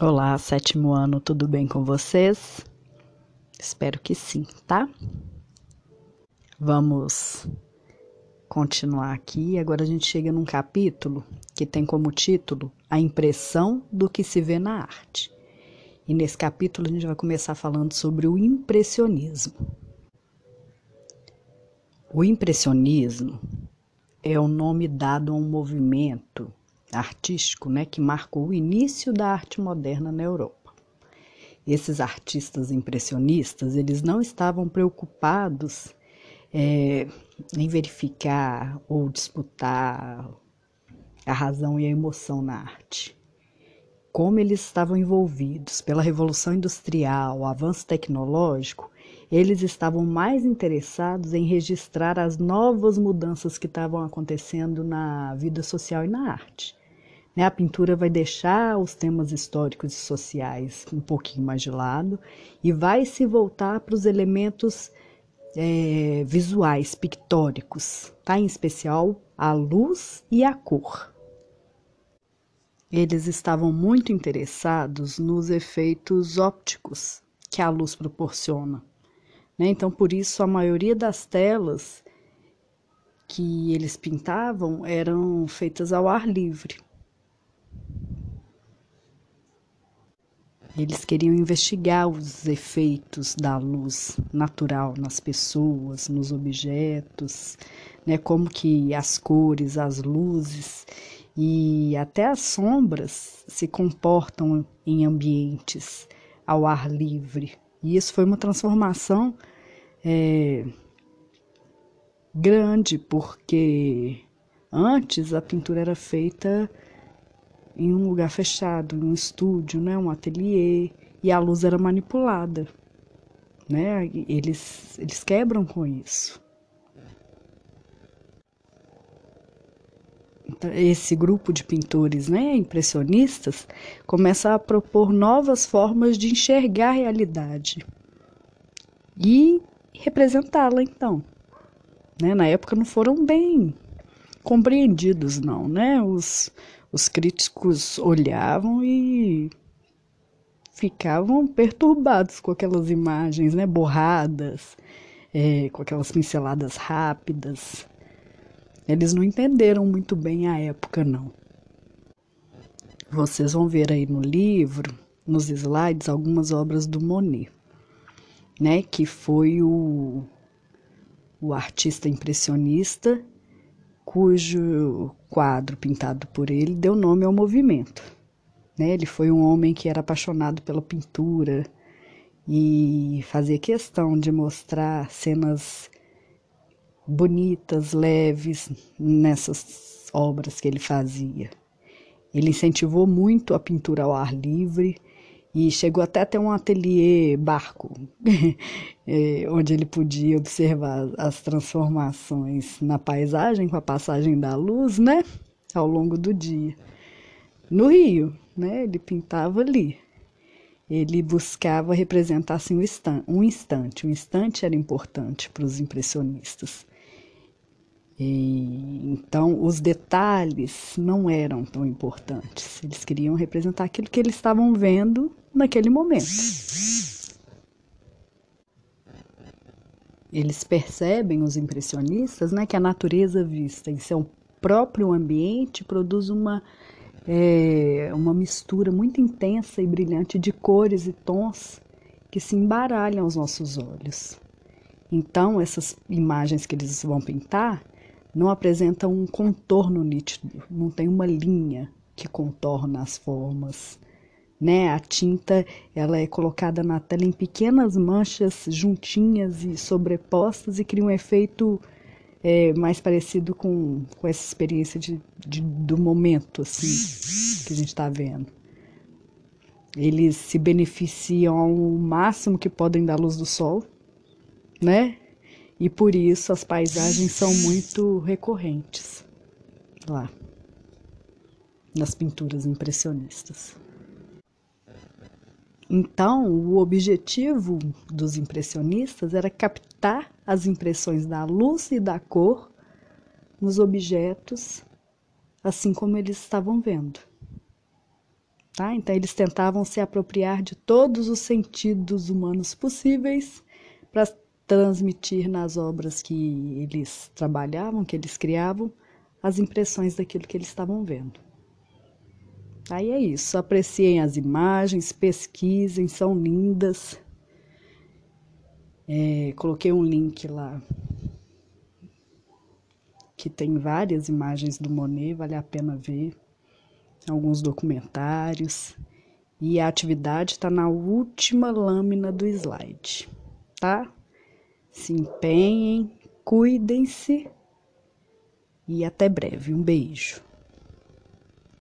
Olá, sétimo ano, tudo bem com vocês? Espero que sim, tá? Vamos continuar aqui. Agora a gente chega num capítulo que tem como título A impressão do que se vê na arte. E nesse capítulo a gente vai começar falando sobre o impressionismo. O impressionismo é o nome dado a um movimento artístico, né, que marcou o início da arte moderna na Europa. Esses artistas impressionistas, eles não estavam preocupados é, em verificar ou disputar a razão e a emoção na arte. Como eles estavam envolvidos pela revolução industrial, o avanço tecnológico, eles estavam mais interessados em registrar as novas mudanças que estavam acontecendo na vida social e na arte. Né? A pintura vai deixar os temas históricos e sociais um pouquinho mais de lado e vai se voltar para os elementos é, visuais, pictóricos, tá? em especial a luz e a cor. Eles estavam muito interessados nos efeitos ópticos que a luz proporciona. Né? Então, por isso, a maioria das telas que eles pintavam eram feitas ao ar livre. Eles queriam investigar os efeitos da luz natural nas pessoas, nos objetos, né, como que as cores, as luzes e até as sombras se comportam em ambientes ao ar livre. E isso foi uma transformação é, grande, porque antes a pintura era feita em um lugar fechado, em um estúdio, né, um ateliê, e a luz era manipulada. Né? Eles, eles quebram com isso. Então, esse grupo de pintores né, impressionistas começa a propor novas formas de enxergar a realidade e representá-la, então. Né? Na época não foram bem compreendidos, não. Né? Os, os críticos olhavam e ficavam perturbados com aquelas imagens, né, borradas, é, com aquelas pinceladas rápidas. Eles não entenderam muito bem a época, não. Vocês vão ver aí no livro, nos slides, algumas obras do Monet, né, que foi o, o artista impressionista cujo quadro pintado por ele deu nome ao movimento. Né? Ele foi um homem que era apaixonado pela pintura e fazia questão de mostrar cenas bonitas, leves nessas obras que ele fazia. Ele incentivou muito a pintura ao ar livre e chegou até a ter um ateliê barco, é, onde ele podia observar as transformações na paisagem com a passagem da luz, né, ao longo do dia. No Rio, né, ele pintava ali. Ele buscava representar assim, um instante. Um instante, um instante era importante para os impressionistas. E, então, os detalhes não eram tão importantes. Eles queriam representar aquilo que eles estavam vendo naquele momento. Eles percebem, os impressionistas, né, que a natureza vista em seu próprio ambiente produz uma, é, uma mistura muito intensa e brilhante de cores e tons que se embaralham aos nossos olhos. Então, essas imagens que eles vão pintar não apresentam um contorno nítido, não tem uma linha que contorna as formas né? A tinta ela é colocada na tela em pequenas manchas juntinhas e sobrepostas e cria um efeito é, mais parecido com, com essa experiência de, de do momento assim que a gente está vendo. Eles se beneficiam ao máximo que podem da luz do sol, né? E por isso as paisagens são muito recorrentes lá nas pinturas impressionistas. Então, o objetivo dos impressionistas era captar as impressões da luz e da cor nos objetos, assim como eles estavam vendo. Tá? Então, eles tentavam se apropriar de todos os sentidos humanos possíveis para transmitir nas obras que eles trabalhavam, que eles criavam, as impressões daquilo que eles estavam vendo. Aí é isso, apreciem as imagens, pesquisem, são lindas. É, coloquei um link lá que tem várias imagens do Monet, vale a pena ver alguns documentários. E a atividade está na última lâmina do slide, tá? Se empenhem, cuidem-se e até breve. Um beijo.